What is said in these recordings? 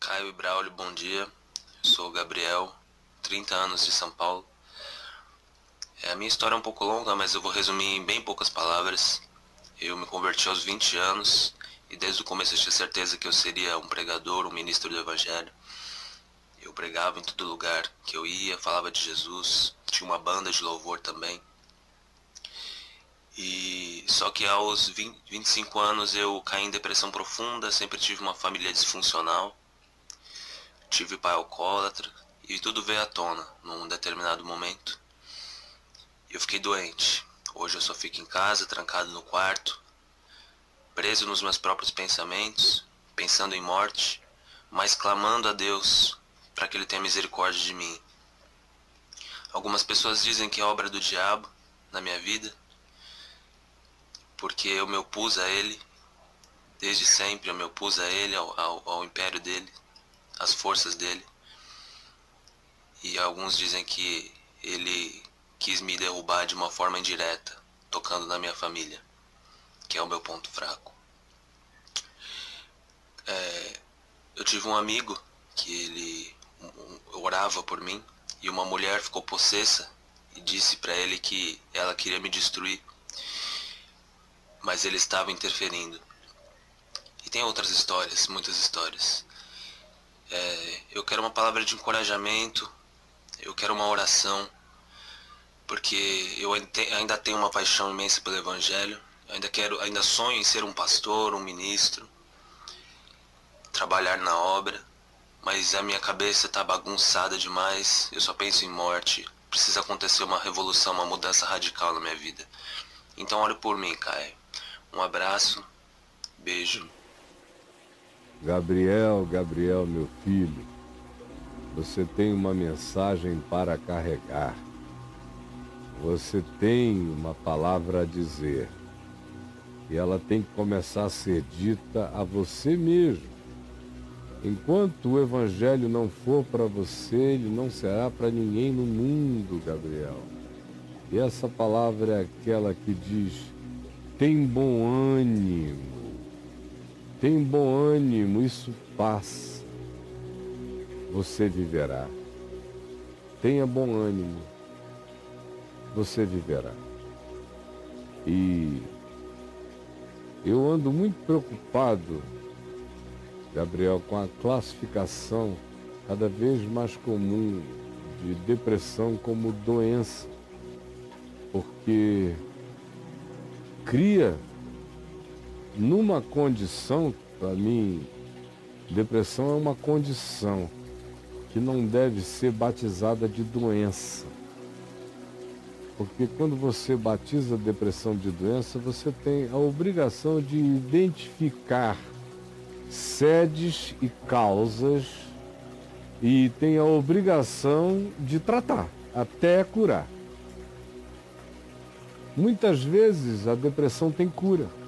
Caio e Braulio, bom dia. Sou o Gabriel, 30 anos de São Paulo. É, a minha história é um pouco longa, mas eu vou resumir em bem poucas palavras. Eu me converti aos 20 anos e desde o começo eu tinha certeza que eu seria um pregador, um ministro do Evangelho. Eu pregava em todo lugar que eu ia, falava de Jesus, tinha uma banda de louvor também. E só que aos 20, 25 anos eu caí em depressão profunda, sempre tive uma família disfuncional. Tive pai alcoólatra e tudo veio à tona num determinado momento. Eu fiquei doente. Hoje eu só fico em casa, trancado no quarto, preso nos meus próprios pensamentos, pensando em morte, mas clamando a Deus para que Ele tenha misericórdia de mim. Algumas pessoas dizem que é obra do diabo na minha vida, porque eu me opus a Ele, desde sempre eu me opus a Ele, ao, ao, ao império dele, às forças dele. E alguns dizem que Ele quis me derrubar de uma forma indireta, tocando na minha família, que é o meu ponto fraco. É, eu tive um amigo que ele orava por mim e uma mulher ficou possessa e disse para ele que ela queria me destruir, mas ele estava interferindo. E tem outras histórias, muitas histórias. É, eu quero uma palavra de encorajamento, eu quero uma oração porque eu ainda tenho uma paixão imensa pelo Evangelho. Ainda quero, ainda sonho em ser um pastor, um ministro, trabalhar na obra, mas a minha cabeça está bagunçada demais. Eu só penso em morte. Precisa acontecer uma revolução, uma mudança radical na minha vida. Então olhe por mim, Caio. Um abraço, beijo. Gabriel, Gabriel, meu filho, você tem uma mensagem para carregar. Você tem uma palavra a dizer e ela tem que começar a ser dita a você mesmo. Enquanto o Evangelho não for para você, ele não será para ninguém no mundo, Gabriel. E essa palavra é aquela que diz: tem bom ânimo, tem bom ânimo, isso passa, você viverá. Tenha bom ânimo você viverá. E eu ando muito preocupado, Gabriel, com a classificação cada vez mais comum de depressão como doença, porque cria numa condição, para mim, depressão é uma condição que não deve ser batizada de doença. Porque quando você batiza depressão de doença, você tem a obrigação de identificar sedes e causas e tem a obrigação de tratar até curar. Muitas vezes a depressão tem cura.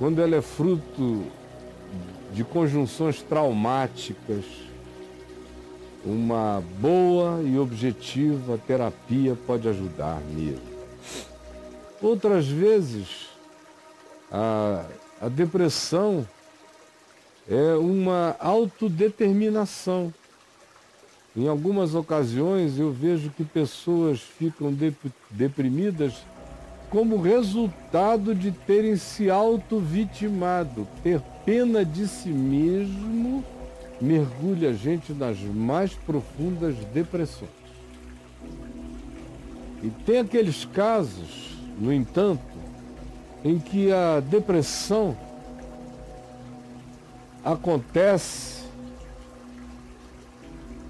Quando ela é fruto de conjunções traumáticas, uma boa e objetiva terapia pode ajudar mesmo. Outras vezes, a, a depressão é uma autodeterminação. Em algumas ocasiões eu vejo que pessoas ficam deprimidas como resultado de terem se auto-vitimado, ter pena de si mesmo mergulha a gente nas mais profundas depressões. E tem aqueles casos, no entanto, em que a depressão acontece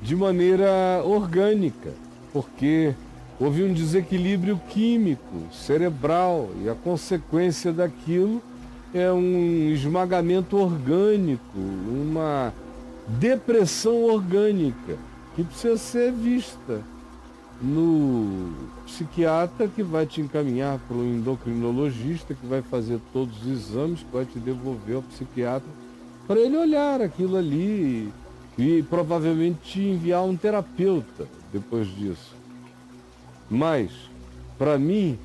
de maneira orgânica, porque houve um desequilíbrio químico, cerebral, e a consequência daquilo é um esmagamento orgânico, uma depressão orgânica, que precisa ser vista no psiquiatra que vai te encaminhar para o endocrinologista que vai fazer todos os exames, que vai te devolver ao psiquiatra para ele olhar aquilo ali e provavelmente te enviar um terapeuta depois disso. Mas, para mim,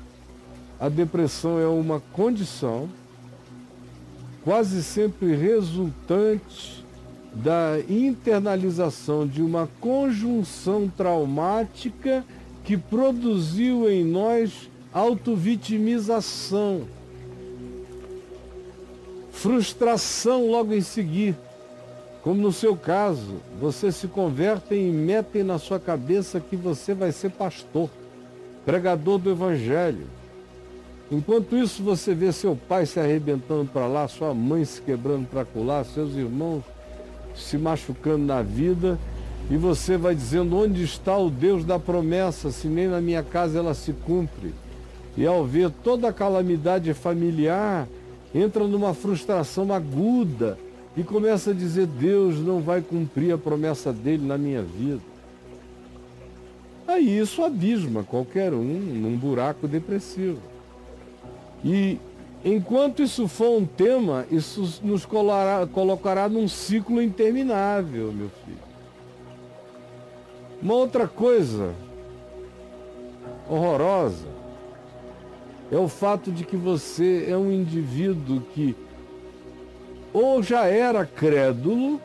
a depressão é uma condição quase sempre resultante da internalização de uma conjunção traumática que produziu em nós autovitimização, frustração logo em seguida. Como no seu caso, você se converte e metem na sua cabeça que você vai ser pastor, pregador do evangelho. Enquanto isso, você vê seu pai se arrebentando para lá, sua mãe se quebrando para colar, seus irmãos se machucando na vida, e você vai dizendo: onde está o Deus da promessa, se nem na minha casa ela se cumpre? E ao ver toda a calamidade familiar, entra numa frustração aguda e começa a dizer: Deus não vai cumprir a promessa dele na minha vida. Aí isso abisma qualquer um num buraco depressivo. E enquanto isso for um tema, isso nos colará, colocará num ciclo interminável, meu filho. Uma outra coisa horrorosa é o fato de que você é um indivíduo que ou já era crédulo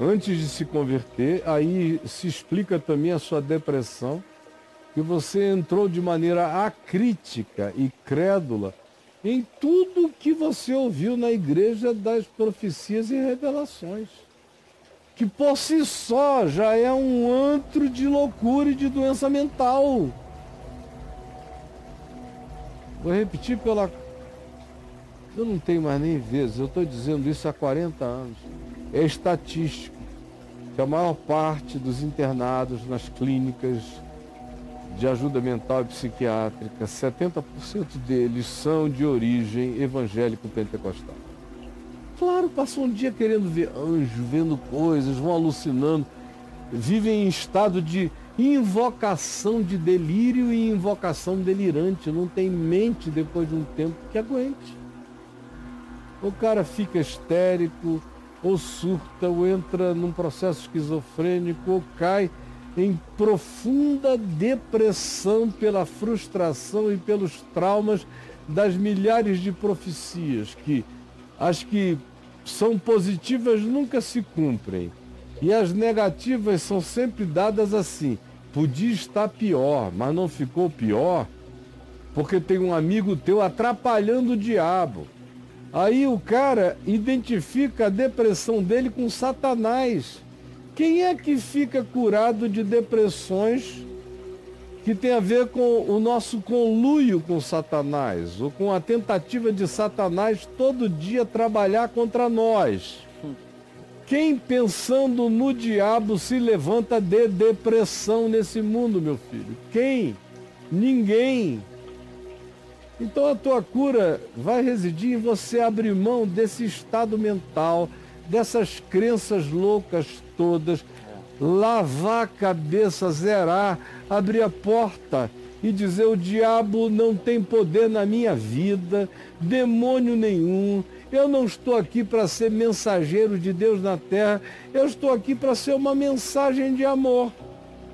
antes de se converter, aí se explica também a sua depressão, que você entrou de maneira acrítica e crédula em tudo que você ouviu na igreja das profecias e revelações. Que por si só já é um antro de loucura e de doença mental. Vou repetir pela eu não tenho mais nem vezes, eu estou dizendo isso há 40 anos. É estatístico que a maior parte dos internados nas clínicas de ajuda mental e psiquiátrica, 70% deles são de origem evangélico-pentecostal. Claro, passam um dia querendo ver anjo, vendo coisas, vão alucinando, vivem em estado de invocação de delírio e invocação delirante, não tem mente depois de um tempo que aguente o cara fica histérico, ou surta, ou entra num processo esquizofrênico, ou cai em profunda depressão pela frustração e pelos traumas das milhares de profecias que as que são positivas nunca se cumprem e as negativas são sempre dadas assim. Podia estar pior, mas não ficou pior porque tem um amigo teu atrapalhando o diabo. Aí o cara identifica a depressão dele com Satanás. Quem é que fica curado de depressões que tem a ver com o nosso conluio com Satanás, ou com a tentativa de Satanás todo dia trabalhar contra nós? Quem pensando no diabo se levanta de depressão nesse mundo, meu filho? Quem? Ninguém. Então a tua cura vai residir em você abrir mão desse estado mental, dessas crenças loucas todas, lavar a cabeça, zerar, abrir a porta e dizer: o diabo não tem poder na minha vida, demônio nenhum. Eu não estou aqui para ser mensageiro de Deus na terra, eu estou aqui para ser uma mensagem de amor,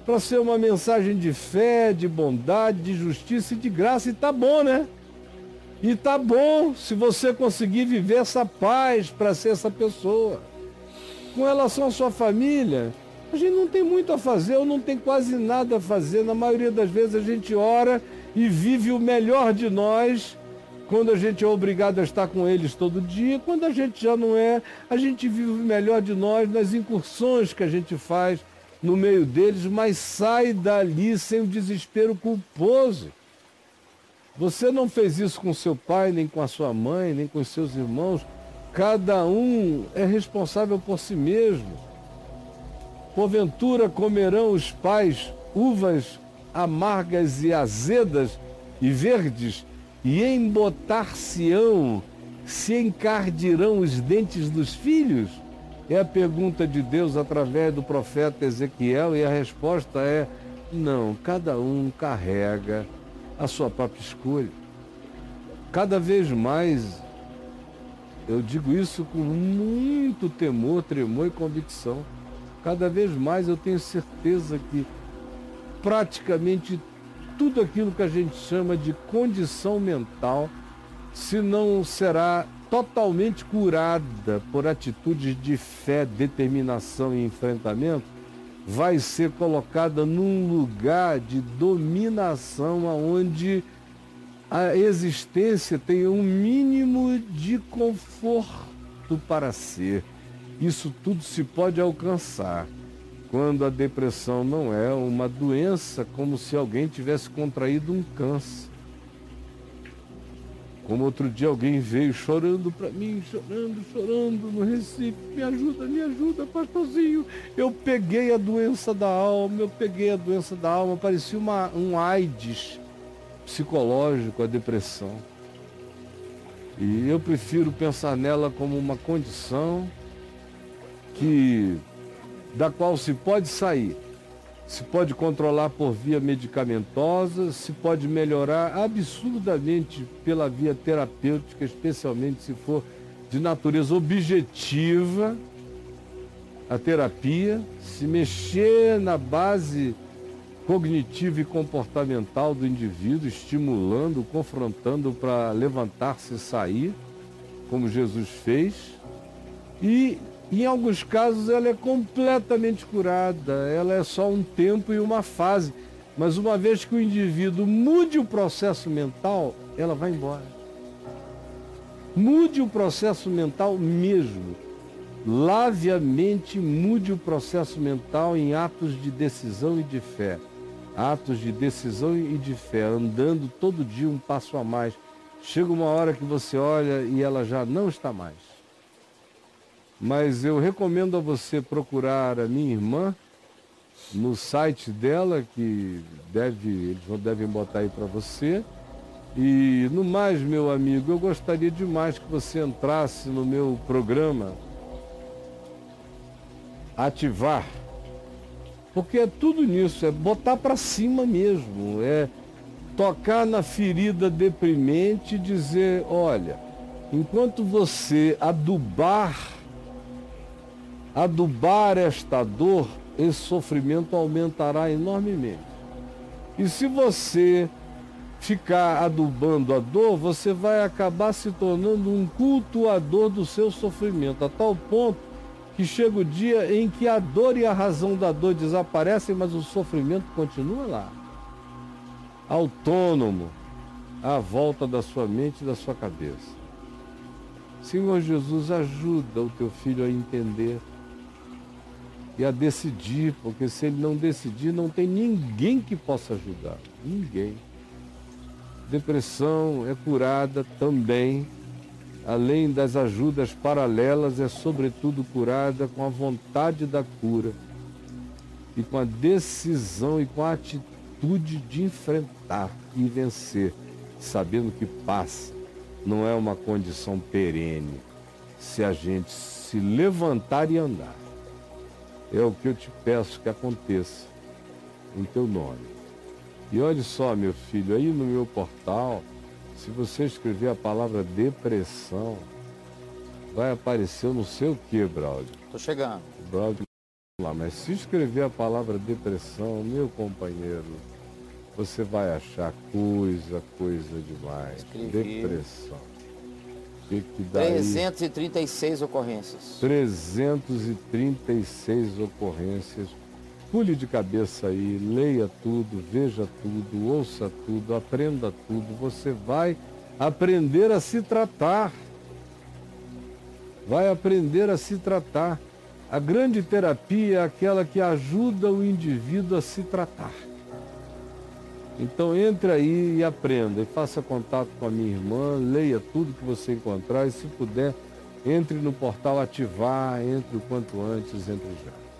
para ser uma mensagem de fé, de bondade, de justiça e de graça, e tá bom, né? E tá bom se você conseguir viver essa paz para ser essa pessoa. Com relação à sua família, a gente não tem muito a fazer, ou não tem quase nada a fazer. Na maioria das vezes a gente ora e vive o melhor de nós quando a gente é obrigado a estar com eles todo dia. Quando a gente já não é, a gente vive o melhor de nós nas incursões que a gente faz no meio deles, mas sai dali sem o desespero culposo. Você não fez isso com seu pai, nem com a sua mãe, nem com seus irmãos. Cada um é responsável por si mesmo. Porventura comerão os pais uvas amargas e azedas e verdes, e embotar-se-ão, se encardirão os dentes dos filhos? É a pergunta de Deus através do profeta Ezequiel, e a resposta é: não, cada um carrega a sua própria escolha. Cada vez mais, eu digo isso com muito temor, tremor e convicção. Cada vez mais eu tenho certeza que praticamente tudo aquilo que a gente chama de condição mental, se não será totalmente curada por atitudes de fé, determinação e enfrentamento, vai ser colocada num lugar de dominação aonde a existência tem um mínimo de conforto para ser. Isso tudo se pode alcançar quando a depressão não é uma doença como se alguém tivesse contraído um câncer. Como outro dia alguém veio chorando para mim, chorando, chorando no Recife, me ajuda, me ajuda, pastorzinho. Eu peguei a doença da alma, eu peguei a doença da alma, parecia uma, um AIDS psicológico, a depressão. E eu prefiro pensar nela como uma condição que da qual se pode sair, se pode controlar por via medicamentosa, se pode melhorar absurdamente pela via terapêutica, especialmente se for de natureza objetiva a terapia, se mexer na base cognitiva e comportamental do indivíduo, estimulando, confrontando para levantar-se e sair, como Jesus fez, e em alguns casos ela é completamente curada, ela é só um tempo e uma fase. Mas uma vez que o indivíduo mude o processo mental, ela vai embora. Mude o processo mental mesmo. Lave a mente, mude o processo mental em atos de decisão e de fé. Atos de decisão e de fé, andando todo dia um passo a mais. Chega uma hora que você olha e ela já não está mais mas eu recomendo a você procurar a minha irmã no site dela, que deve, eles devem botar aí para você. E no mais, meu amigo, eu gostaria demais que você entrasse no meu programa Ativar. Porque é tudo nisso, é botar para cima mesmo, é tocar na ferida deprimente e dizer, olha, enquanto você adubar adubar esta dor, esse sofrimento aumentará enormemente. E se você ficar adubando a dor, você vai acabar se tornando um cultuador do seu sofrimento, a tal ponto que chega o dia em que a dor e a razão da dor desaparecem, mas o sofrimento continua lá. Autônomo, à volta da sua mente e da sua cabeça. Senhor Jesus, ajuda o teu filho a entender e a decidir, porque se ele não decidir, não tem ninguém que possa ajudar. Ninguém. Depressão é curada também, além das ajudas paralelas, é sobretudo curada com a vontade da cura e com a decisão e com a atitude de enfrentar e vencer, sabendo que paz não é uma condição perene se a gente se levantar e andar. É o que eu te peço que aconteça em teu nome. E olhe só, meu filho, aí no meu portal, se você escrever a palavra depressão, vai aparecer no seu quê, Braulio? Tô chegando. Braulio lá, mas se escrever a palavra depressão, meu companheiro, você vai achar coisa, coisa demais. Escrevi. Depressão que, que dá 336 aí? ocorrências. 336 ocorrências. Pule de cabeça aí, leia tudo, veja tudo, ouça tudo, aprenda tudo. Você vai aprender a se tratar. Vai aprender a se tratar. A grande terapia é aquela que ajuda o indivíduo a se tratar. Então entre aí e aprenda, e faça contato com a minha irmã, leia tudo que você encontrar e se puder, entre no portal Ativar, entre o quanto antes, entre já.